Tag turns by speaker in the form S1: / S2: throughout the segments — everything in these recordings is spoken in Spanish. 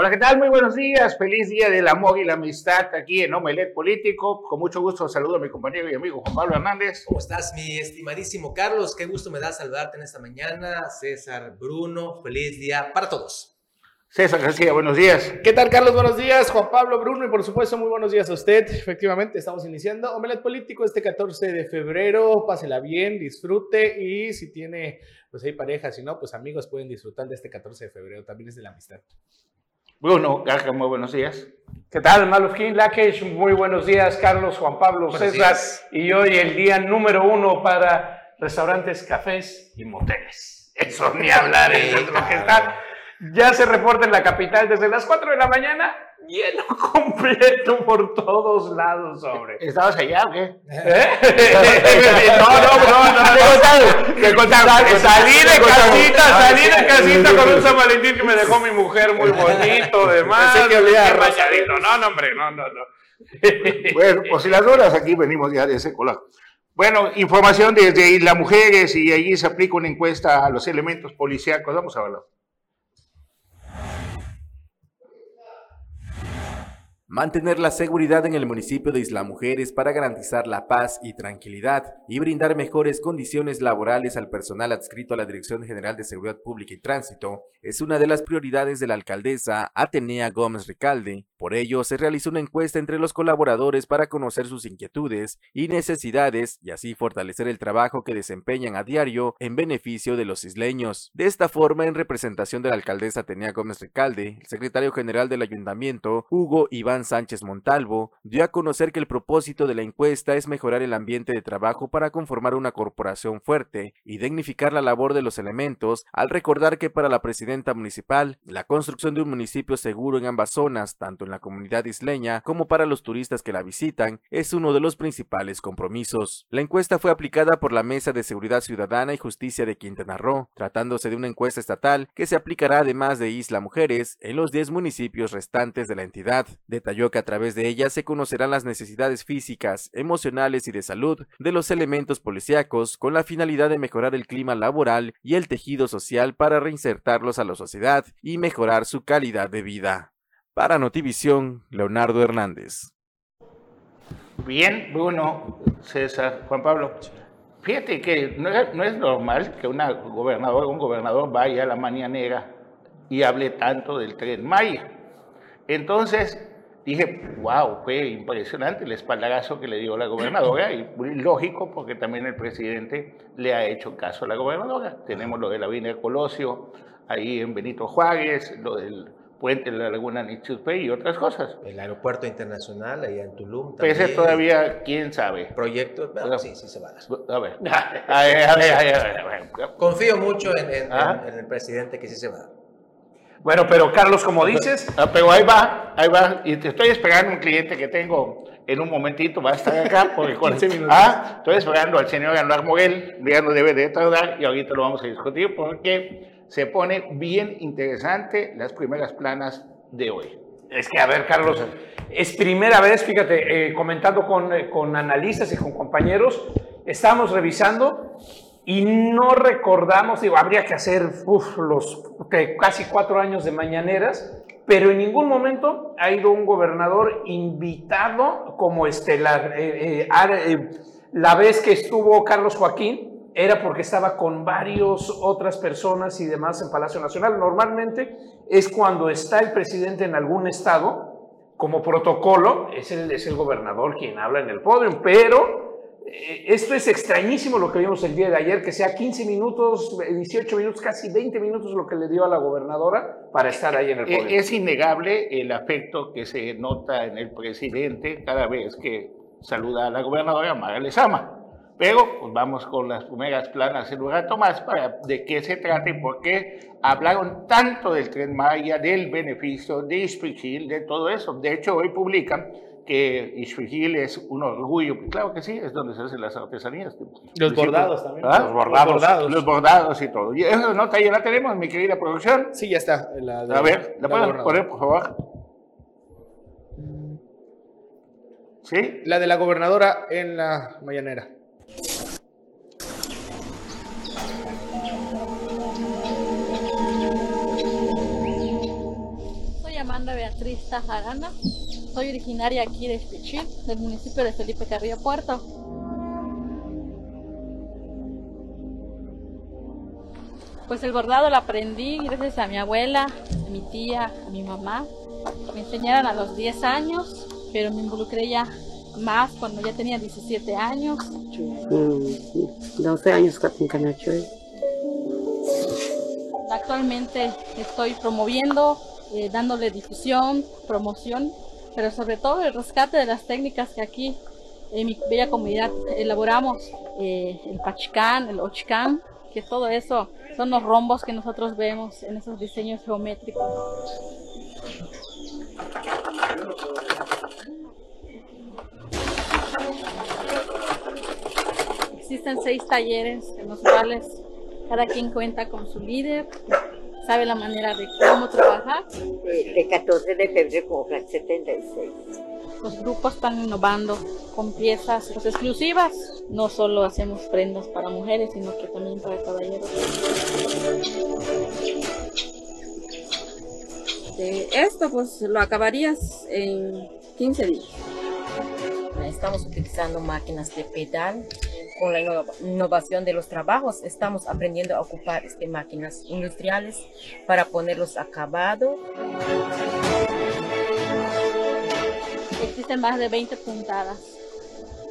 S1: Hola, ¿qué tal? Muy buenos días. Feliz día del amor y la amistad aquí en Omelet Político. Con mucho gusto saludo a mi compañero y amigo Juan Pablo Hernández.
S2: ¿Cómo estás, mi estimadísimo Carlos? Qué gusto me da saludarte en esta mañana. César, Bruno, feliz día para todos.
S1: César García, buenos días.
S3: ¿Qué tal, Carlos? Buenos días. Juan Pablo, Bruno y por supuesto, muy buenos días a usted. Efectivamente, estamos iniciando Omelet Político este 14 de febrero. Pásela bien, disfrute y si tiene, pues hay pareja, si no, pues amigos pueden disfrutar de este 14 de febrero. También es de la amistad.
S1: Bruno, Gaja, muy buenos días.
S4: ¿Qué tal, Malufkin Lakesh? Muy buenos días, Carlos, Juan Pablo,
S2: Buenos
S4: César.
S2: días.
S4: Y hoy el día número uno para restaurantes, cafés y moteles. Eso ni hablar, eso es lo que está. Ya se reporta en la capital desde las 4 de la mañana, lleno completo por todos lados, hombre.
S1: ¿Estabas allá o qué?
S4: ¿Eh? No, no, no, no.
S1: ¿Qué?
S4: Salí de casita, salí de casita con un San Valentín que me dejó mi mujer muy bonito, demás.
S1: Pensé que olía
S4: rayadito. No, no, hombre, no, no, no.
S1: Bueno, pues si las horas aquí venimos ya de ese color. Bueno, información desde Isla Mujeres y allí se aplica una encuesta a los elementos policíacos. Vamos a verlo.
S5: Mantener la seguridad en el municipio de Isla Mujeres para garantizar la paz y tranquilidad y brindar mejores condiciones laborales al personal adscrito a la Dirección General de Seguridad Pública y Tránsito es una de las prioridades de la alcaldesa Atenea Gómez Recalde. Por ello, se realizó una encuesta entre los colaboradores para conocer sus inquietudes y necesidades y así fortalecer el trabajo que desempeñan a diario en beneficio de los isleños. De esta forma, en representación de la alcaldesa Atenea Gómez Recalde, el secretario general del ayuntamiento, Hugo Iván Sánchez Montalvo, dio a conocer que el propósito de la encuesta es mejorar el ambiente de trabajo para conformar una corporación fuerte y dignificar la labor de los elementos, al recordar que para la presidenta municipal, la construcción de un municipio seguro en ambas zonas, tanto en la comunidad isleña como para los turistas que la visitan, es uno de los principales compromisos. La encuesta fue aplicada por la Mesa de Seguridad Ciudadana y Justicia de Quintana Roo, tratándose de una encuesta estatal que se aplicará además de Isla Mujeres en los 10 municipios restantes de la entidad. Detalló que a través de ella se conocerán las necesidades físicas, emocionales y de salud de los elementos policíacos con la finalidad de mejorar el clima laboral y el tejido social para reinsertarlos a la sociedad y mejorar su calidad de vida. Para Notivisión, Leonardo Hernández.
S1: Bien, Bruno, César, Juan Pablo. Fíjate que no es, no es normal que una gobernadora, un gobernador vaya a la mañanera y hable tanto del tren Maya. Entonces dije, wow, fue impresionante el espaldarazo que le dio la gobernadora y muy lógico porque también el presidente le ha hecho caso a la gobernadora. Tenemos lo de la Avenida Colosio, ahí en Benito Juárez, lo del puente de la Laguna Nichupé y otras cosas.
S2: El aeropuerto internacional allá en Tulum.
S1: Pese
S2: también.
S1: todavía, quién sabe.
S2: Proyecto, bueno, sí, sí se va a dar.
S1: A ver, a ver, a ver, a ver, a ver.
S2: Confío mucho en, en-
S1: Ajá.
S2: en- en el presidente que sí se va a dar.
S4: Bueno, pero Carlos, como dices,
S1: Ah, Pero ahí va, ahí va. Y te estoy esperando un cliente que tengo en un momentito, va a estar acá. Porque con,
S3: 15 minutos.
S1: Ah, estoy esperando al señor Anuar Moguel, ya no debe de tardar y ahorita lo vamos a discutir porque se pone bien interesante las primeras planas de hoy.
S4: Es que, a ver, Carlos, es primera vez, fíjate, eh, comentando con, eh, con analistas y con compañeros, estamos revisando y no recordamos, digo, habría que hacer uf, los que casi cuatro años de mañaneras, pero en ningún momento ha ido un gobernador invitado como estelar. Eh, eh, ar- eh, la vez que estuvo Carlos Joaquín era porque estaba con varias otras personas y demás en Palacio Nacional. Normalmente es cuando está el presidente en algún estado, como protocolo, es el, es el gobernador quien habla en el podio, pero esto es extrañísimo lo que vimos el día de ayer, que sea 15 minutos, eh, 18 minutos, casi 20 minutos lo que le dio a la gobernadora para estar ahí en el.
S1: Eh, Es innegable el afecto que se nota en el presidente cada vez que saluda a la gobernadora Mara Lezama. Pero pues, vamos con las primeras planas en un rato más para de qué se trata y por qué hablaron tanto del Tren Maya, del beneficio de Ispigil, de todo eso. De hecho, hoy publican que Ispigil es un orgullo. Claro que sí, es donde se hacen las artesanías.
S3: Los bordados también.
S1: ¿Ah?
S3: Los bordados.
S1: Los bordados y todo. Y esa nota ya la tenemos, mi querida producción.
S3: Sí, ya está. la de-
S1: A ver, ¿la
S3: la
S1: pueden
S3: gobernadora.
S1: poner, por favor? ¿Sí?
S3: La de la gobernadora en la mañanera.
S6: Estoy llamando Fernanda Beatriz Tajarana. Soy originaria aquí de Pichil, del municipio de Felipe Carrillo Puerto. Pues el bordado lo aprendí gracias a mi abuela, a mi tía, a mi mamá. Me enseñaron a los 10 años, pero me involucré ya más cuando ya tenía 17 años.
S7: 12 años en Canachoy.
S6: Actualmente estoy promoviendo, eh, dándole difusión, promoción, pero sobre todo el rescate de las técnicas que aquí en mi bella comunidad elaboramos, eh, el pachicán, el ochicán, que todo eso son los rombos que nosotros vemos en esos diseños geométricos. Existen seis talleres en los cuales cada quien cuenta con su líder, sabe la manera de cómo trabajar.
S7: El 14 de febrero con 76.
S6: Los grupos están innovando con piezas exclusivas. No solo hacemos prendas para mujeres, sino que también para caballeros.
S8: esto pues lo acabarías en 15 días.
S9: Estamos utilizando máquinas de pedal. Con la innovación de los trabajos estamos aprendiendo a ocupar este, máquinas industriales para ponerlos acabados.
S6: Existen más de 20 puntadas.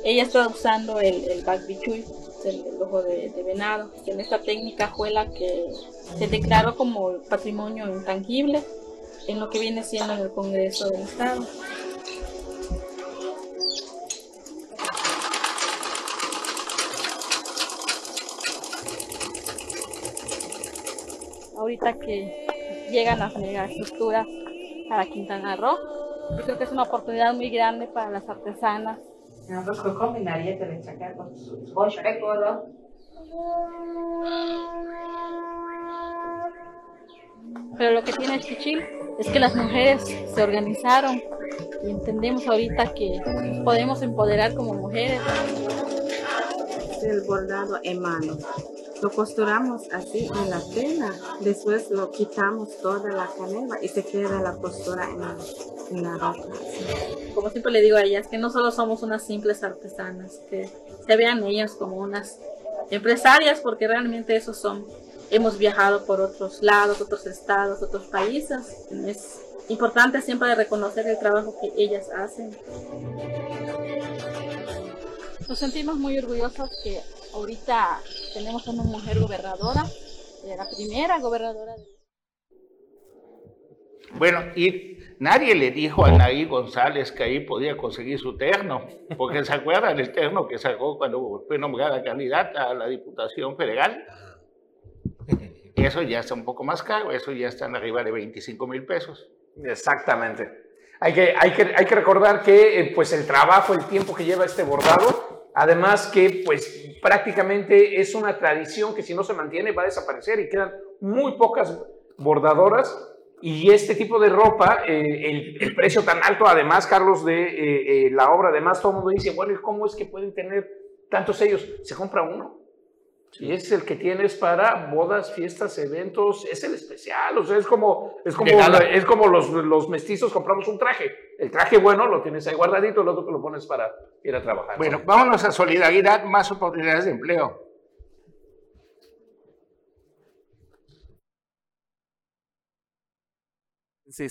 S6: Ella está usando el, el el, el, ojo de, venado. En esta técnica fue que se declaró como patrimonio intangible en lo que viene siendo en el Congreso del Estado. Ahorita que llegan las megaestructuras para Quintana Roo, yo creo que es una oportunidad muy grande para las artesanas. Pero lo que tiene Chichil es que las mujeres se organizaron y entendemos ahorita que podemos empoderar como mujeres.
S8: El bordado en mano. Lo costuramos así en la tela, después lo quitamos toda la canela y se queda la costura en la, en la ropa.
S6: Como siempre le digo a ellas, que no solo somos unas simples artesanas, que se vean ellas como unas empresarias, porque realmente esos son hemos viajado por otros lados, otros estados, otros países. Es importante siempre reconocer el trabajo que ellas hacen. Nos sentimos muy orgullosos que ahorita tenemos una mujer gobernadora, la primera gobernadora
S1: Bueno, y nadie le dijo a Naí González que ahí podía conseguir su terno, porque se acuerdan del terno que sacó cuando fue nombrada candidata a la Diputación Federal. Eso ya está un poco más caro, eso ya está en arriba de 25 mil pesos.
S4: Exactamente. Hay que, hay que, hay que recordar que eh, pues el trabajo, el tiempo que lleva este bordado, además que pues prácticamente es una tradición que si no se mantiene va a desaparecer y quedan muy pocas bordadoras y este tipo de ropa, eh, el, precio tan alto, además, Carlos, de eh, la obra, además todo el mundo dice, bueno, ¿y cómo es que pueden tener tantos sellos? Se compra uno. Y es el que tienes para bodas, fiestas, eventos, es el especial, o sea, es como, es como, es como los, los, mestizos compramos un traje. El traje bueno lo tienes ahí guardadito, el otro te lo pones para ir a trabajar.
S1: Bueno, vámonos a solidaridad, más oportunidades de empleo.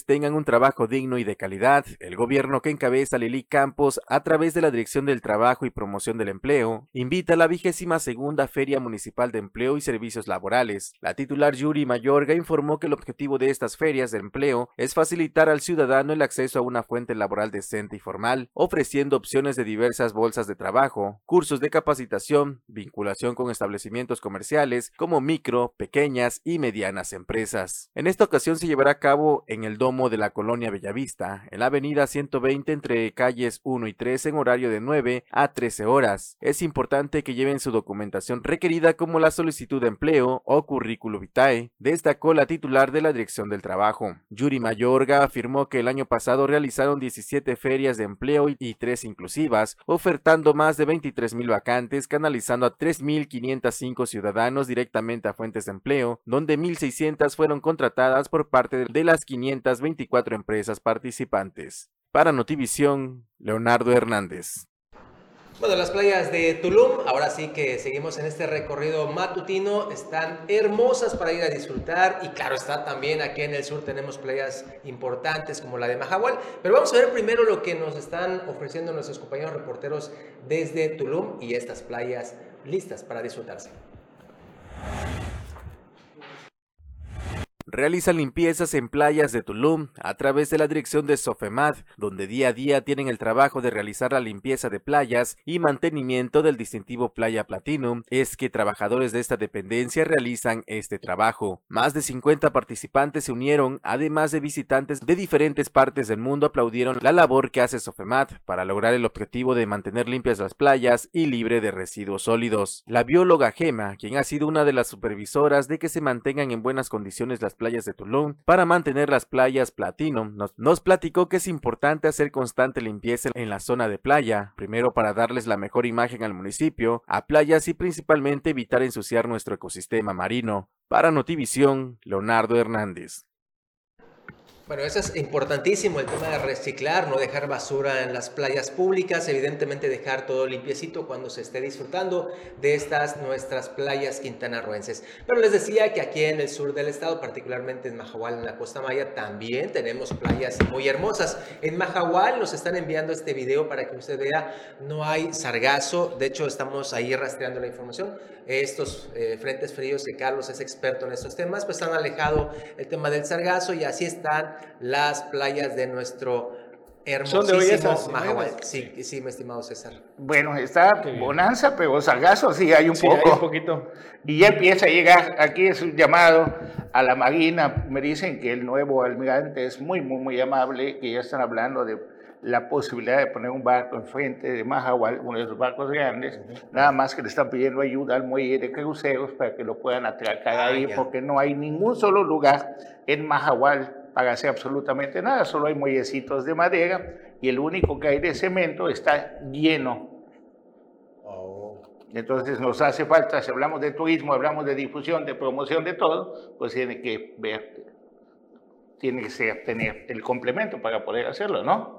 S5: Tengan un trabajo digno y de calidad, el gobierno que encabeza Lili Campos, a través de la Dirección del Trabajo y Promoción del Empleo, invita a la vigésima segunda Feria Municipal de Empleo y Servicios Laborales. La titular Yuri Mayorga informó que el objetivo de estas ferias de empleo es facilitar al ciudadano el acceso a una fuente laboral decente y formal, ofreciendo opciones de diversas bolsas de trabajo, cursos de capacitación, vinculación con establecimientos comerciales como micro, pequeñas y medianas empresas. En esta ocasión se llevará a cabo en el domo de la colonia Bellavista, en la avenida 120 entre calles 1 y 3 en horario de 9 a 13 horas. Es importante que lleven su documentación requerida como la solicitud de empleo o currículo vitae, destacó la titular de la Dirección del Trabajo. Yuri Mayorga afirmó que el año pasado realizaron 17 ferias de empleo y 3 inclusivas, ofertando más de 23 mil vacantes, canalizando a 3.505 ciudadanos directamente a fuentes de empleo, donde 1.600 fueron contratadas por parte de las 500 524 empresas participantes. Para Notivisión, Leonardo Hernández.
S2: Bueno, las playas de Tulum, ahora sí que seguimos en este recorrido matutino, están hermosas para ir a disfrutar y claro está también aquí en el sur tenemos playas importantes como la de Mahahual, pero vamos a ver primero lo que nos están ofreciendo nuestros compañeros reporteros desde Tulum y estas playas listas para disfrutarse.
S5: Realiza limpiezas en playas de Tulum a través de la dirección de Sofemad, donde día a día tienen el trabajo de realizar la limpieza de playas y mantenimiento del distintivo Playa Platinum, es que trabajadores de esta dependencia realizan este trabajo. Más de 50 participantes se unieron, además de visitantes de diferentes partes del mundo aplaudieron la labor que hace Sofemad para lograr el objetivo de mantener limpias las playas y libre de residuos sólidos. La bióloga Gema, quien ha sido una de las supervisoras de que se mantengan en buenas condiciones las playas de Tulum para mantener las playas platino. Nos, nos platicó que es importante hacer constante limpieza en la zona de playa, primero para darles la mejor imagen al municipio, a playas y principalmente evitar ensuciar nuestro ecosistema marino. Para Notivisión, Leonardo Hernández.
S2: Bueno, eso es importantísimo, el tema de reciclar, no dejar basura en las playas públicas, evidentemente dejar todo limpiecito cuando se esté disfrutando de estas nuestras playas quintanarroenses. Pero les decía que aquí en el sur del estado, particularmente en Mahahual, en la Costa Maya, también tenemos playas muy hermosas. En Mahahual nos están enviando este video para que usted vea, no hay sargazo, de hecho estamos ahí rastreando la información. Estos eh, frentes fríos, que Carlos es experto en estos temas, pues han alejado el tema del sargazo y así están las playas de nuestro hermosísimo Mahahual. Sí, sí, mi estimado César.
S1: Bueno, está bonanza, pero sargazo sí hay un poco.
S3: un poquito.
S1: Y ya empieza a llegar, aquí es un llamado a la Marina, me dicen que el nuevo almirante es muy, muy, muy amable, que ya están hablando de la posibilidad de poner un barco enfrente de Mahahual, uno de esos barcos grandes, nada más que le están pidiendo ayuda al muelle de cruceros para que lo puedan atracar
S2: Ah,
S1: ahí,
S2: ya.
S1: porque no hay ningún solo lugar en Mahahual hacer absolutamente nada, solo hay muellecitos de madera y el único que hay de cemento está lleno. Entonces nos hace falta, si hablamos de turismo, hablamos de difusión, de promoción, de todo, pues tiene que ver, tiene que ser, tener el complemento para poder hacerlo, ¿no?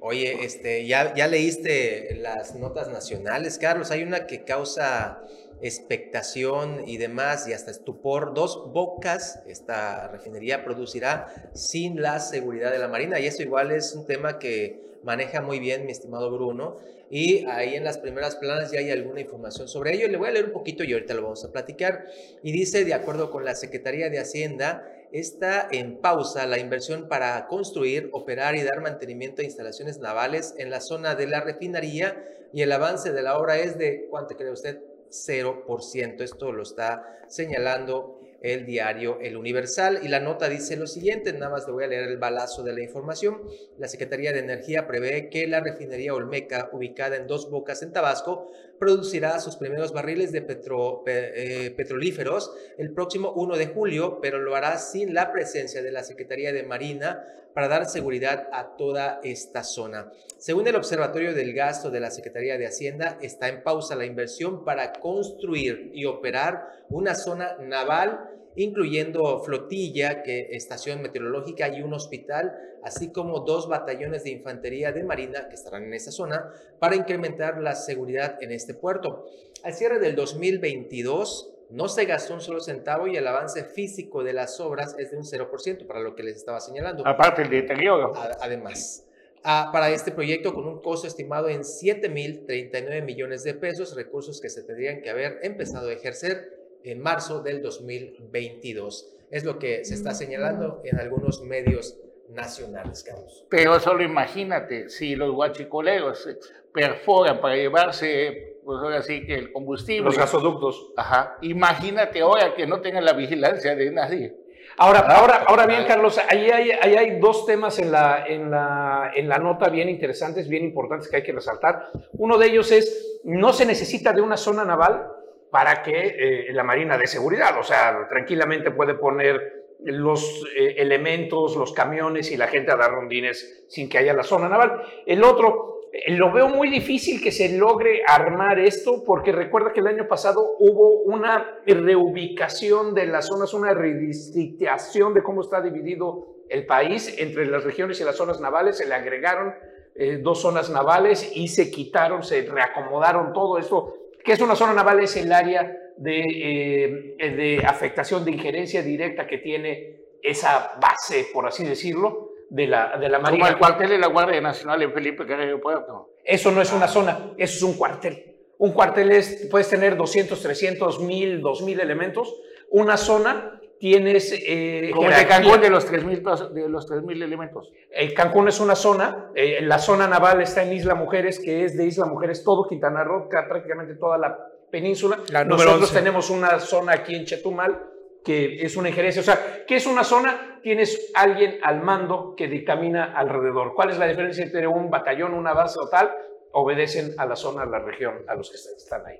S2: Oye, este, ¿ya, ¿ya leíste las notas nacionales, Carlos? Hay una que causa expectación y demás y hasta estupor. Dos bocas esta refinería producirá sin la seguridad de la Marina y eso igual es un tema que maneja muy bien mi estimado Bruno y ahí en las primeras planas ya hay alguna información sobre ello. Le voy a leer un poquito y ahorita lo vamos a platicar. Y dice, de acuerdo con la Secretaría de Hacienda, está en pausa la inversión para construir, operar y dar mantenimiento a instalaciones navales en la zona de la refinería y el avance de la obra es de, ¿cuánto cree usted? 0%. Esto lo está señalando el diario El Universal y la nota dice lo siguiente, nada más le voy a leer el balazo de la información. La Secretaría de Energía prevé que la refinería Olmeca, ubicada en Dos Bocas en Tabasco, producirá sus primeros barriles de petro- pe- eh, petrolíferos el próximo 1 de julio, pero lo hará sin la presencia de la Secretaría de Marina para dar seguridad a toda esta zona. Según el Observatorio del Gasto de la Secretaría de Hacienda, está en pausa la inversión para construir y operar una zona naval incluyendo flotilla, que, estación meteorológica y un hospital, así como dos batallones de infantería de marina que estarán en esa zona para incrementar la seguridad en este puerto. Al cierre del 2022 no se gastó un solo centavo y el avance físico de las obras es de un 0%, para lo que les estaba señalando.
S1: Aparte el deterioro.
S2: Además, ah, para este proyecto con un costo estimado en 7.039 millones de pesos, recursos que se tendrían que haber empezado a ejercer en marzo del 2022. Es lo que se está señalando en algunos medios nacionales, Carlos.
S1: Pero solo imagínate, si los guachicoleros perforan para llevarse, pues ahora sí que el combustible.
S4: Los gasoductos.
S1: Ajá. Imagínate ahora que no tengan la vigilancia de nadie.
S4: Ahora,
S1: Ah,
S4: ahora, ahora bien. Carlos, ahí hay, ahí hay dos temas en la, en, la, en la nota bien interesantes, bien importantes que hay que resaltar. Uno de ellos es, no se necesita de una zona naval para que eh, la Marina dé seguridad. O sea, tranquilamente puede poner los eh, elementos, los camiones y la gente a dar rondines sin que haya la zona naval. El otro, eh, lo veo muy difícil que se logre armar esto porque recuerda que el año pasado hubo una reubicación de las zonas, una redistribución de cómo está dividido el país, entre las regiones y las zonas navales, se le agregaron eh, dos zonas navales y se quitaron, se reacomodaron todo esto. ¿Qué es una zona naval? Es el área de, eh, de afectación, de injerencia directa que tiene esa base, por así decirlo, de la, de la Marina.
S1: Como el cuartel de la Guardia Nacional en Felipe Carrillo Puerto.
S4: Eso no es una zona, eso es un cuartel. Un cuartel es, puedes tener 200, 300, 1000, 2000 elementos. Una zona tienes... Eh,
S1: Como el de Cancún de los 3000 de los 3000 elementos.
S4: El Cancún es una zona, eh, la zona naval está en Isla Mujeres, que es de Isla Mujeres todo Quintana Roo, prácticamente toda la península.
S3: La
S4: Nosotros
S3: 11.
S4: tenemos una zona aquí en Chetumal que es una injerencia. O sea, ¿qué es una zona? Tienes alguien al mando que dictamina alrededor. ¿Cuál es la diferencia entre un batallón, una base o tal? Obedecen a la zona, a la región, a los que están ahí.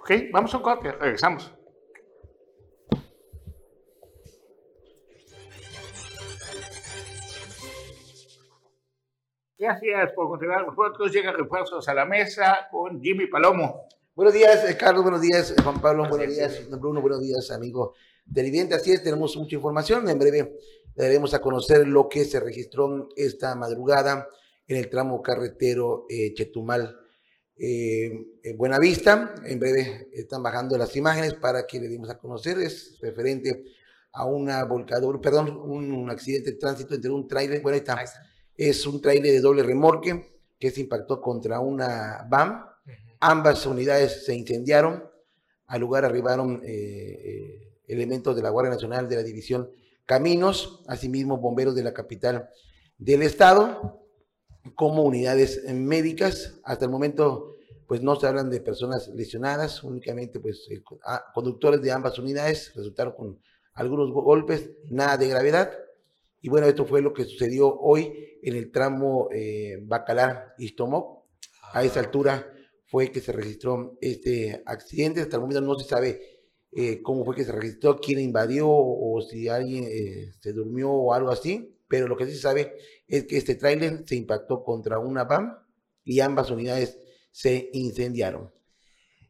S1: Ok, vamos a un corte, regresamos. Gracias por continuar con nosotros. Llega refuerzos a la mesa con Jimmy Palomo.
S10: Buenos días, eh, Carlos, buenos días, eh, Juan Pablo, buenos días, Bruno, buenos días, amigo televidente. Así es, tenemos mucha información. En breve daremos a conocer lo que se registró esta madrugada en el tramo carretero eh, Chetumal. Eh, en Buenavista, en breve están bajando las imágenes para que le dimos a conocer, es referente a una volcadura, perdón, un, un accidente de tránsito entre un tráiler, bueno, ahí está, es un tráiler de doble remolque que se impactó contra una VAM, ambas unidades se incendiaron, al lugar arribaron eh, eh, elementos de la Guardia Nacional de la División Caminos, asimismo bomberos de la capital del estado, como unidades médicas. Hasta el momento, pues no se hablan de personas lesionadas, únicamente pues eh, ah, conductores de ambas unidades resultaron con algunos go- golpes, nada de gravedad. Y bueno, esto fue lo que sucedió hoy en el tramo eh, Bacalar-Istomoc. A esa altura fue que se registró este accidente. Hasta el momento no se sabe eh, cómo fue que se registró, quién invadió o si alguien eh, se durmió o algo así. Pero lo que sí se sabe es que este tráiler se impactó contra una VAM y ambas unidades se incendiaron.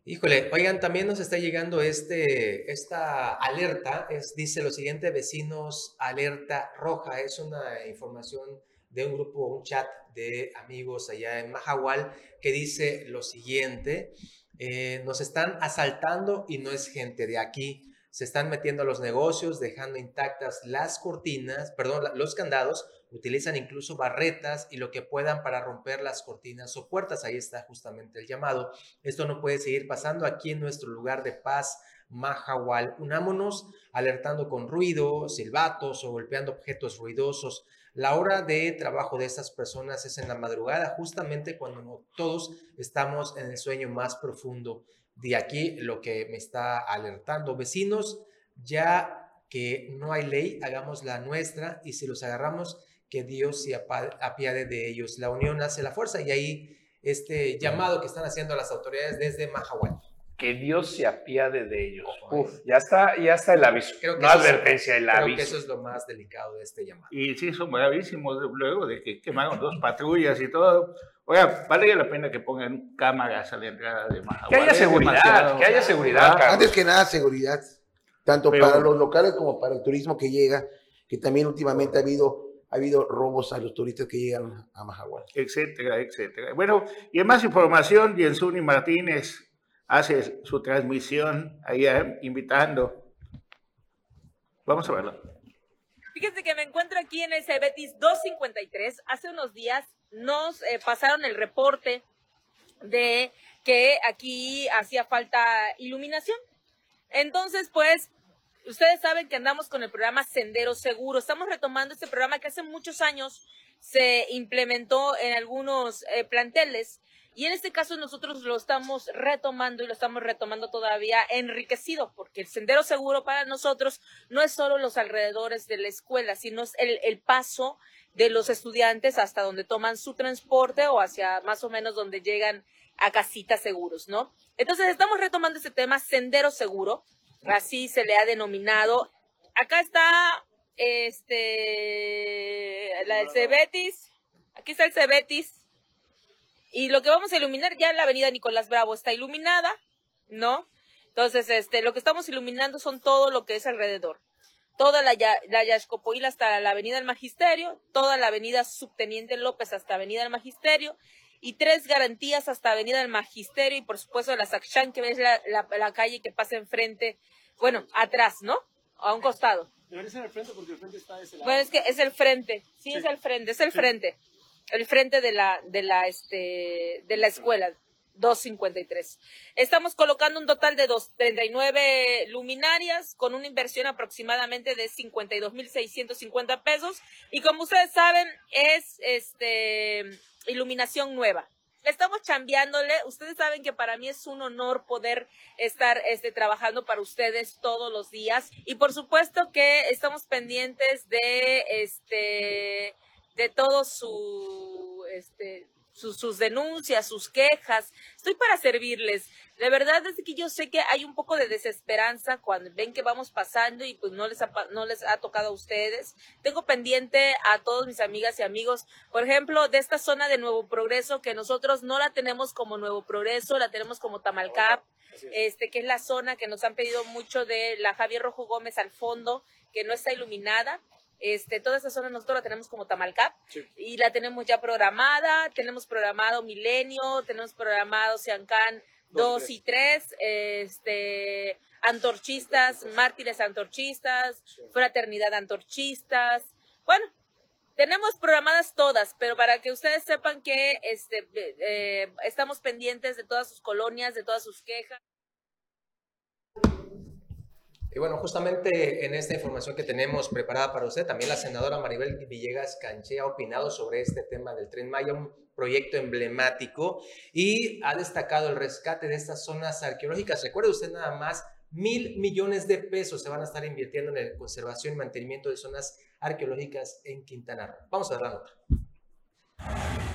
S2: Híjole, oigan, también nos está llegando este, esta alerta, dice lo siguiente, vecinos, alerta roja, es una información de un grupo, un chat de amigos allá en Mahahual que dice lo siguiente, eh, nos están asaltando y no es gente de aquí, se están metiendo a los negocios, dejando intactas las cortinas, perdón, los candados, utilizan incluso barretas y lo que puedan para romper las cortinas o puertas, ahí está justamente el llamado. Esto no puede seguir pasando aquí en nuestro lugar de paz, Mahahual. Unámonos alertando con ruido, silbatos o golpeando objetos ruidosos. La hora de trabajo de estas personas es en la madrugada, justamente cuando todos estamos en el sueño más profundo. De aquí lo que me está alertando, vecinos, ya que no hay ley, hagamos la nuestra y si los agarramos, que Dios se apiade de ellos. La unión hace la fuerza y ahí este llamado que están haciendo las autoridades desde Mahahual.
S4: Que Dios se apiade de ellos. Uf, ya está, ya está el aviso.
S2: Creo que
S4: no advertencia, el
S2: Creo que
S4: aviso.
S2: eso es lo más delicado de este llamado.
S1: Y sí, son bravísimos luego de que quemaron dos patrullas y todo. Oiga, vale la pena que pongan cámaras a la entrada de Mahahual.
S4: Que haya seguridad,
S1: demasiado.
S4: que haya seguridad,
S1: Ah,
S4: Carlos.
S10: Antes que nada, seguridad, tanto
S1: Pero-
S10: para los locales como para el turismo que llega, que también últimamente ha habido, ha habido robos a los turistas que llegan a Mahahual.
S1: etcétera, etcétera. Bueno, y en más información, Jensuni Martínez hace su transmisión allá invitando. Vamos a verlo.
S11: Fíjense que me encuentro aquí en el Cebetis 253. Hace unos días nos eh, pasaron el reporte de que aquí hacía falta iluminación. Entonces, pues, ustedes saben que andamos con el programa Sendero Seguro. Estamos retomando este programa que hace muchos años se implementó en algunos eh, planteles. Y en este caso nosotros lo estamos retomando y lo estamos retomando todavía enriquecido, porque el sendero seguro para nosotros no es solo los alrededores de la escuela, sino es el, el paso de los estudiantes hasta donde toman su transporte o hacia más o menos donde llegan a casitas seguros, ¿no? Entonces estamos retomando este tema, sendero seguro, así se le ha denominado. Acá está este la, el Cebetis, aquí está el Cebetis. Y lo que vamos a iluminar, ya la avenida Nicolás Bravo está iluminada, ¿no? Entonces, este, lo que estamos iluminando son todo lo que es alrededor. toda la, la hasta la Avenida del Magisterio, toda la Avenida Subteniente López hasta Avenida del Magisterio, y tres garantías hasta Avenida del Magisterio y por supuesto la Sacchán, que es la, la, calle que pasa enfrente, bueno, atrás, ¿no? A un costado.
S3: Debería ser el frente porque el frente está de ese lado.
S11: Bueno, es que es el frente, sí, es el frente, es el frente. El frente de la, de la, este, de la escuela. 253. Estamos colocando un total de 39 luminarias con una inversión aproximadamente de 52.650 pesos y como ustedes saben es este iluminación nueva. Estamos chambeándole. Ustedes saben que para mí es un honor poder estar este, trabajando para ustedes todos los días. Y por supuesto que estamos pendientes de este de todo su este sus, denuncias, sus quejas. Estoy para servirles. De verdad es que yo sé que hay un poco de desesperanza cuando ven que vamos pasando y pues no les ha, no les ha tocado a ustedes. Tengo pendiente a todos mis amigas y amigos, por ejemplo, de esta zona de Nuevo Progreso, que nosotros no la tenemos como Nuevo Progreso, la tenemos como Tamalcap, este, que es la zona que nos han pedido mucho de la Javier Rojo Gómez al fondo, que no está iluminada. Este, toda esa zona nosotros la tenemos como Tamalcap y la tenemos ya programada, tenemos programado Milenio, tenemos programado Siancán 2 y 3, este, antorchistas, mártires antorchistas, fraternidad antorchistas. Bueno, tenemos programadas todas, pero para que ustedes sepan que este, eh, estamos pendientes de todas sus colonias, de todas sus quejas.
S2: Y bueno, justamente en esta información que tenemos preparada para usted, también la senadora Maribel Villegas Canché ha opinado sobre este tema del Tren Maya, un proyecto emblemático, y ha destacado el rescate de estas zonas arqueológicas. Recuerde usted nada más, mil millones de pesos se van a estar invirtiendo en la conservación y mantenimiento de zonas arqueológicas en Quintana Roo. Vamos a ver la nota.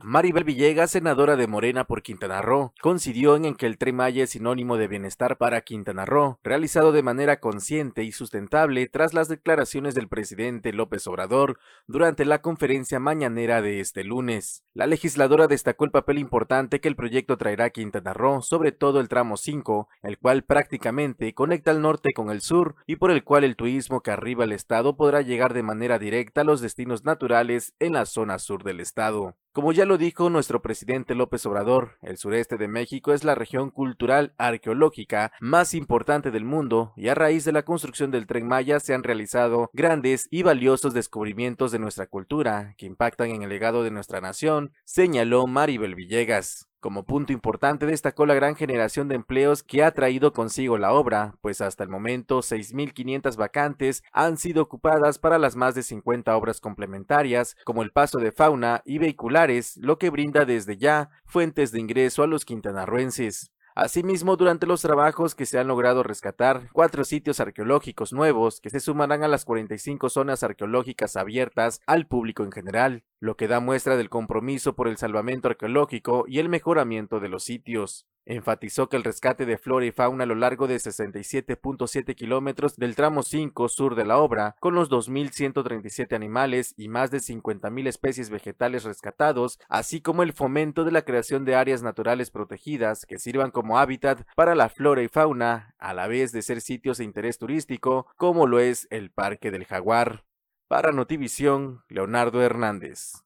S5: Maribel Villegas, senadora de Morena por Quintana Roo, coincidió en que el Tren es sinónimo de bienestar para Quintana Roo, realizado de manera consciente y sustentable tras las declaraciones del presidente López Obrador durante la conferencia mañanera de este lunes. La legisladora destacó el papel importante que el proyecto traerá a Quintana Roo, sobre todo el tramo 5, el cual prácticamente conecta el norte con el sur y por el cual el turismo que arriba al estado podrá llegar de manera directa a los destinos naturales en la zona sur del estado. Como ya lo dijo nuestro presidente López Obrador, el sureste de México es la región cultural arqueológica más importante del mundo y a raíz de la construcción del tren Maya se han realizado grandes y valiosos descubrimientos de nuestra cultura que impactan en el legado de nuestra nación, señaló Maribel Villegas. Como punto importante destacó la gran generación de empleos que ha traído consigo la obra, pues hasta el momento 6.500 vacantes han sido ocupadas para las más de 50 obras complementarias, como el paso de fauna y vehiculares, lo que brinda desde ya fuentes de ingreso a los quintanarruenses. Asimismo, durante los trabajos que se han logrado rescatar cuatro sitios arqueológicos nuevos que se sumarán a las 45 zonas arqueológicas abiertas al público en general, lo que da muestra del compromiso por el salvamento arqueológico y el mejoramiento de los sitios. Enfatizó que el rescate de flora y fauna a lo largo de 67.7 kilómetros del tramo 5 sur de la obra, con los 2.137 animales y más de 50.000 especies vegetales rescatados, así como el fomento de la creación de áreas naturales protegidas que sirvan como hábitat para la flora y fauna, a la vez de ser sitios de interés turístico, como lo es el Parque del Jaguar. Para Notivisión, Leonardo Hernández.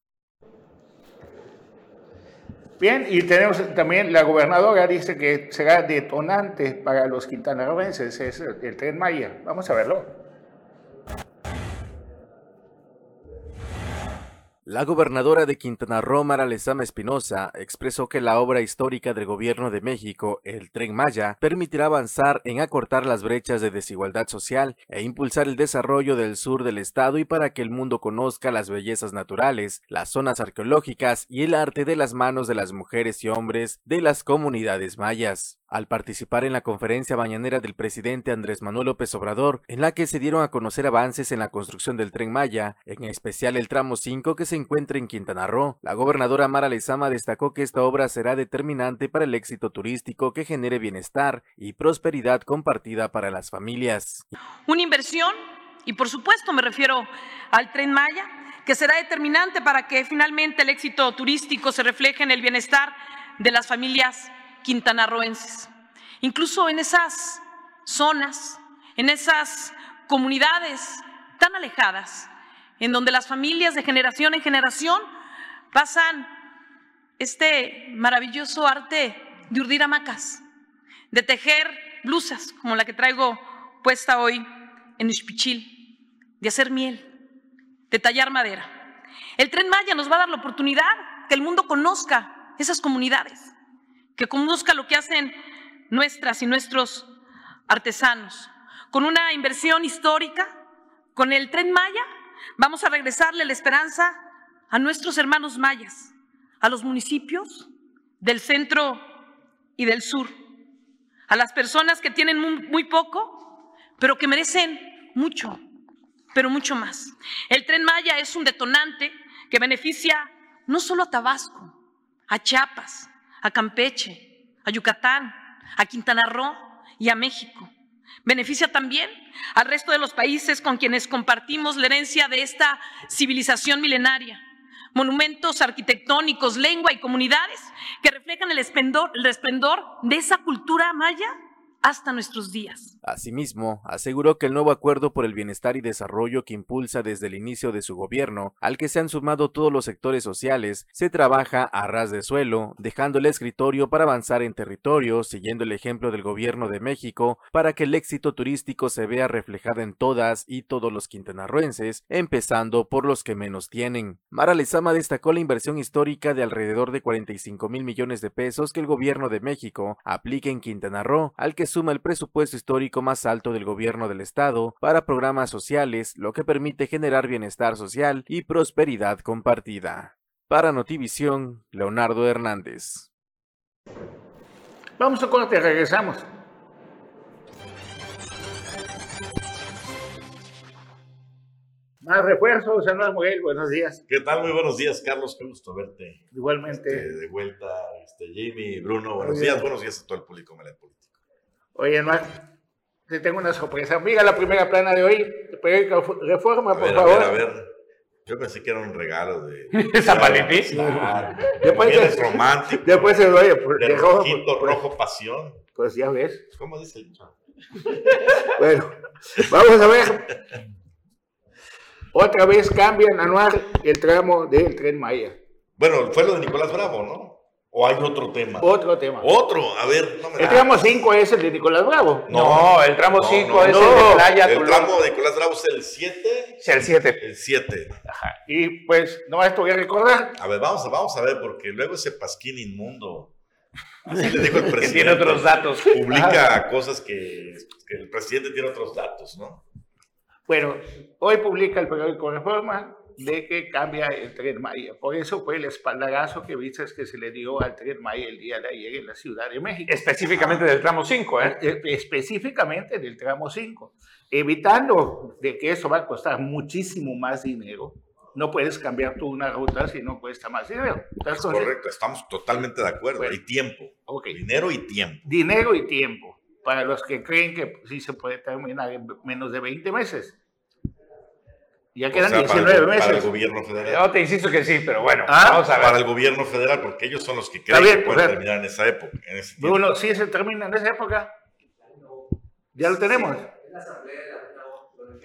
S1: Bien, y tenemos también la gobernadora dice que será detonante para los quintanarroenses, es el tren Maya. Vamos a verlo.
S5: La gobernadora de Quintana Roo, Mara Lezama Espinosa, expresó que la obra histórica del gobierno de México, el Tren Maya, permitirá avanzar en acortar las brechas de desigualdad social e impulsar el desarrollo del sur del estado y para que el mundo conozca las bellezas naturales, las zonas arqueológicas y el arte de las manos de las mujeres y hombres de las comunidades mayas al participar en la conferencia mañanera del presidente Andrés Manuel López Obrador, en la que se dieron a conocer avances en la construcción del tren Maya, en especial el tramo 5 que se encuentra en Quintana Roo. La gobernadora Mara Lezama destacó que esta obra será determinante para el éxito turístico que genere bienestar y prosperidad compartida para las familias.
S12: Una inversión, y por supuesto me refiero al tren Maya, que será determinante para que finalmente el éxito turístico se refleje en el bienestar de las familias quintanarroenses. Incluso en esas zonas, en esas comunidades tan alejadas, en donde las familias de generación en generación pasan este maravilloso arte de urdir hamacas, de tejer blusas como la que traigo puesta hoy en Ixpichil, de hacer miel, de tallar madera. El tren Maya nos va a dar la oportunidad que el mundo conozca esas comunidades, que conozca lo que hacen nuestras y nuestros artesanos. Con una inversión histórica, con el tren Maya, vamos a regresarle la esperanza a nuestros hermanos mayas, a los municipios del centro y del sur, a las personas que tienen muy, poco, pero que merecen mucho, pero mucho más. El tren Maya es un detonante que beneficia no solo a Tabasco, a Chiapas, a Campeche, a Yucatán, a Quintana Roo y a México. Beneficia también al resto de los países con quienes compartimos la herencia de esta civilización milenaria. Monumentos arquitectónicos, lengua y comunidades que reflejan el esplendor, de esa cultura maya hasta nuestros días.
S5: Asimismo, aseguró que el nuevo acuerdo por el bienestar y desarrollo que impulsa desde el inicio de su gobierno, al que se han sumado todos los sectores sociales, se trabaja a ras de suelo, dejando el escritorio para avanzar en territorio, siguiendo el ejemplo del gobierno de México, para que el éxito turístico se vea reflejado en todas y todos los quintanarroenses, empezando por los que menos tienen. Mara Lezama destacó la inversión histórica de alrededor de 45 mil millones de pesos que el gobierno de México aplica en Quintana Roo, al que suma el presupuesto histórico más alto del gobierno del estado para programas sociales, lo que permite generar bienestar social y prosperidad compartida. Para Notivisión, Leonardo Hernández.
S1: Vamos a corte, regresamos. Más refuerzos, Anual Miguel, buenos días.
S13: ¿Qué tal? Muy buenos días, Carlos, qué gusto verte.
S1: Igualmente.
S13: Este, de vuelta, este, Jamie, Bruno, buenos días, buenos días a todo el público político.
S1: Oye, Anual, te tengo una sorpresa. Mira la primera plana de hoy, reforma, por favor.
S13: A ver, a ver. Yo pensé que era un regalo de.
S4: ¿San Valentín?
S13: Después es romántico.
S1: Después se lo oye.
S13: De, rojito, rojo pasión.
S1: Pues ya ves.
S13: ¿Cómo dice el dicho?
S1: bueno, vamos a ver. Otra vez cambian anual el tramo del tren Maya.
S13: Bueno, fue lo de Nicolás Bravo, ¿no? ¿O hay otro tema?
S1: Otro tema.
S13: Otro, a ver.
S1: No me el tramo 5 es el de Nicolás Bravo.
S4: No, el tramo 5 es el de Playa
S13: El tramo de Nicolás Bravo es el 7.
S4: Sí, el 7.
S13: El 7.
S1: Ajá. Y pues, no esto voy a recordar.
S13: A ver, vamos, vamos a ver, porque luego ese pasquín inmundo. Así le dijo el presidente.
S4: que tiene otros datos.
S13: Publica cosas que, que el presidente tiene otros datos, ¿no?
S1: Bueno, hoy publica el periódico Reforma de que cambia el tren Maya. Por eso fue el espaldarazo que viste que se le dio al tren Maya el día de ayer en la Ciudad de México.
S4: Específicamente del tramo 5, ¿eh?
S1: ¿eh? Específicamente del tramo 5. Evitando de que eso va a costar muchísimo más dinero. No puedes cambiar tú una ruta si no cuesta más dinero.
S13: correcto, estamos totalmente de acuerdo. hay tiempo. Dinero y tiempo.
S1: Dinero y tiempo. Para los que creen que sí se puede terminar en menos de 20 meses. Ya quedan 19 meses.
S13: Para el gobierno federal.
S4: Yo te insisto que sí, pero bueno, ¿Ah? vamos a ver.
S13: Para el gobierno federal, porque ellos son los que creen que pueden terminar en esa época.
S1: bueno, sí se termina en esa época. Ya lo tenemos.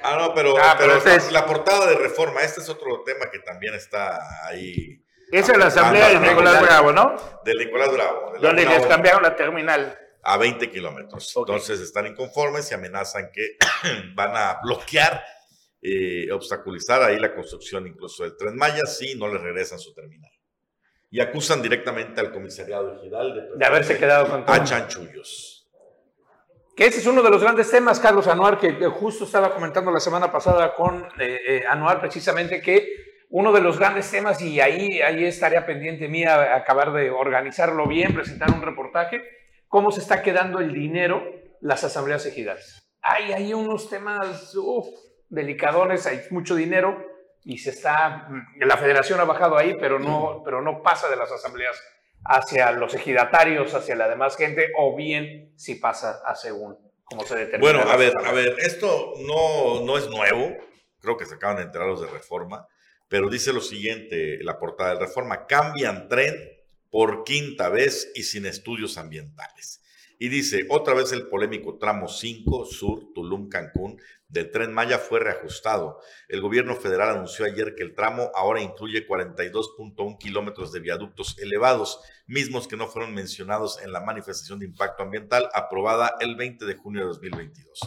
S13: Ah, no, pero, ah, pero, es... la portada de reforma, este es otro tema que también está ahí.
S1: Esa es la asamblea de Nicolás Bravo, ¿no?
S13: De Nicolás Bravo.
S1: Donde les cambiaron la terminal.
S13: A 20 kilómetros. Entonces están inconformes y amenazan que van a bloquear eh, obstaculizar ahí la construcción incluso del Tren Maya si no le regresan su terminal. Y acusan directamente al comisariado ejidal de,
S4: de haberse quedado con
S13: a chanchullos.
S4: Que ese es uno de los grandes temas, Carlos Anuar, que justo estaba comentando la semana pasada con eh, eh, Anuar, precisamente que uno de los grandes temas, y ahí, ahí estaría pendiente mía acabar de organizarlo bien, presentar un reportaje, cómo se está quedando el dinero las asambleas ejidales. Hay, hay unos temas, uff, delicadones, hay mucho dinero y se está, la federación ha bajado ahí, pero no, pero no pasa de las asambleas hacia los ejidatarios, hacia la demás gente, o bien si pasa a según como se determina.
S13: Bueno, a ver, a ver, esto no, no es nuevo, creo que se acaban de enterar los de Reforma, pero dice lo siguiente, la portada de Reforma, cambian tren por quinta vez y sin estudios ambientales. Y dice, otra vez el polémico tramo 5, Sur, Tulum, Cancún, del tren Maya fue reajustado. El gobierno federal anunció ayer que el tramo ahora incluye 42.1 kilómetros de viaductos elevados, mismos que no fueron mencionados en la manifestación de impacto ambiental aprobada el 20 de junio de 2022.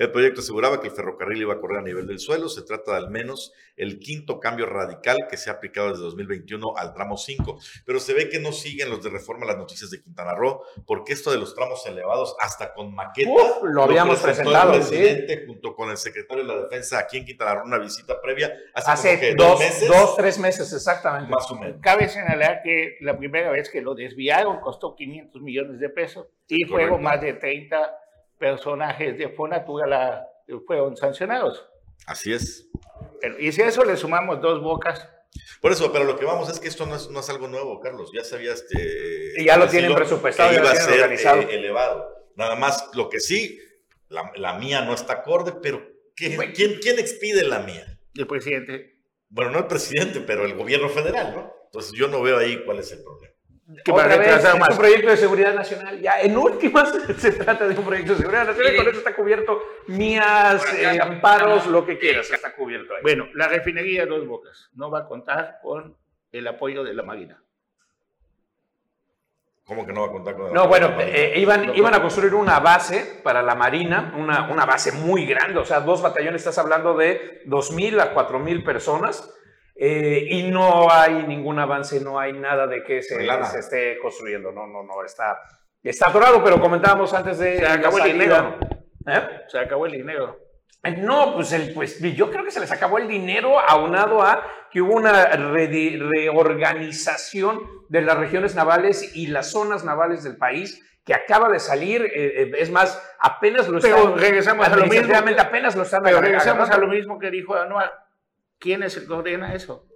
S13: El proyecto aseguraba que el ferrocarril iba a correr a nivel del suelo. Se trata de al menos el quinto cambio radical que se ha aplicado desde 2021 al tramo 5. Pero se ve que no siguen los de reforma las noticias de Quintana Roo, porque esto de los tramos elevados, hasta con maqueta,
S4: Uf, lo habíamos presentado,
S13: el
S4: sí.
S13: presidente junto con el secretario de la Defensa aquí en Quintana Roo, una visita previa hace,
S4: Hace
S13: como que
S4: dos,
S13: meses,
S4: dos, tres meses exactamente.
S13: más o menos.
S1: Cabe señalar que la primera vez que lo desviaron costó 500 millones de pesos y fueron más de 30 personajes de Fonatura la, fueron sancionados.
S13: Así es.
S1: Y si a eso le sumamos dos bocas,
S13: Por eso, pero lo que vamos es que esto no es, no es algo nuevo, Carlos. Ya sabías que.
S4: Y ya lo tienen presupuestado, ya lo
S13: iba a ser
S4: organizado.
S13: eh, elevado. Nada más, lo que sí, la, la mía no está acorde, pero ¿qué- ¿quién, ¿quién expide la mía?
S1: el presidente.
S13: Bueno, no el presidente, pero el gobierno federal, ¿no? Entonces yo no veo ahí cuál es el problema.
S1: Que
S4: Otra
S1: para
S4: es un proyecto de seguridad nacional. Ya, en últimas, se trata de un proyecto de seguridad nacional. y Con eso está cubierto mías, eh, amparos, lo que quieras, está cubierto ahí.
S1: Bueno, la refinería Dos Bocas no va a contar con el apoyo de la Marina.
S13: ¿Cómo que no va a contar con el
S4: No, bueno,
S13: apoyo de la
S4: eh, iban, iban a construir una base para la Marina, una, una base muy grande, o sea, dos batallones, estás hablando de 2.000 a 4.000 personas, eh, y no hay ningún avance, no hay nada de que se, se esté construyendo, no, no, no, está, está atorado, pero comentábamos antes de...
S1: Se acabó el dinero.
S4: ¿Eh?
S1: Se acabó el dinero.
S4: Eh, No, pues, el, pues yo creo que se les acabó el dinero aunado a que hubo una redi- reorganización de las regiones navales y las zonas navales del país que acaba de salir, eh, eh, es más, apenas lo
S1: Pero
S4: están,
S1: regresamos a lo mismo.
S4: apenas lo están
S1: Pero regresamos a lo mismo que dijo Anuar. ¿Quién es el que ordena eso?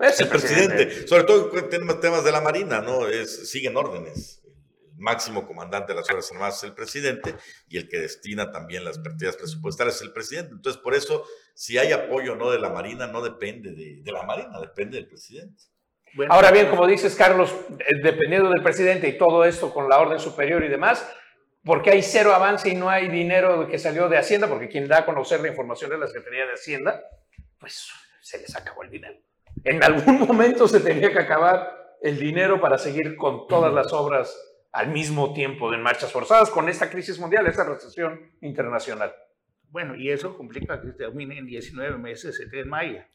S4: Es
S13: el presidente, sobre todo con temas, temas de la Marina, ¿no? Es, siguen órdenes. El máximo comandante de las Fuerzas Armadas es el presidente y el que destina también las partidas presupuestarias es el presidente. Entonces, por eso, si hay apoyo o no de la Marina, no depende de, de la Marina, depende del presidente.
S1: Bueno,
S4: Ahora bien, como dices, Carlos, eh, dependiendo del presidente y todo esto con la orden superior y demás, porque hay cero avance y no hay dinero que salió de Hacienda, porque quien da a conocer la información es la Secretaría de Hacienda, pues se les acabó el dinero. En algún momento se tenía que acabar el dinero para seguir con todas las obras al mismo tiempo en marchas forzadas con esta crisis mundial, esta recesión internacional.
S1: Bueno, y eso complica que termine en 19 meses el Tren Maya.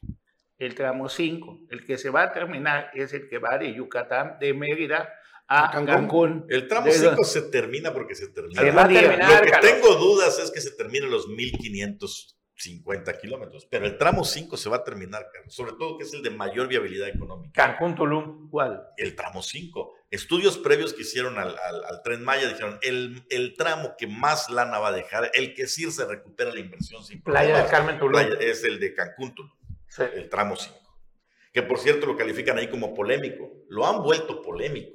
S1: El tramo 5, el que se va a terminar es el que va de Yucatán, de Mérida a
S10: Cancún.
S1: Cancún.
S13: El tramo
S1: De-
S13: 5 se termina porque se termina.
S4: Se va a
S1: día.
S4: terminar,
S13: Lo que
S4: Carlos.
S13: tengo dudas es que se terminen los 1550 kilómetros, pero el tramo 5 se va a terminar, Carlos, sobre todo que es el de mayor viabilidad económica.
S4: Cancún, Tulum.
S1: ¿Cuál?
S13: El tramo 5. Estudios previos que hicieron al, al- al tren Maya dijeron, el, el tramo que más lana va a dejar, el que sí se recupera la inversión sin
S4: Playa
S13: problemas,
S4: del Carmen, Tulum.
S13: playa- es el de Cancún, Tulum,
S4: Sí.
S13: el tramo 5. Que por cierto lo califican ahí como polémico. Lo han vuelto polémico.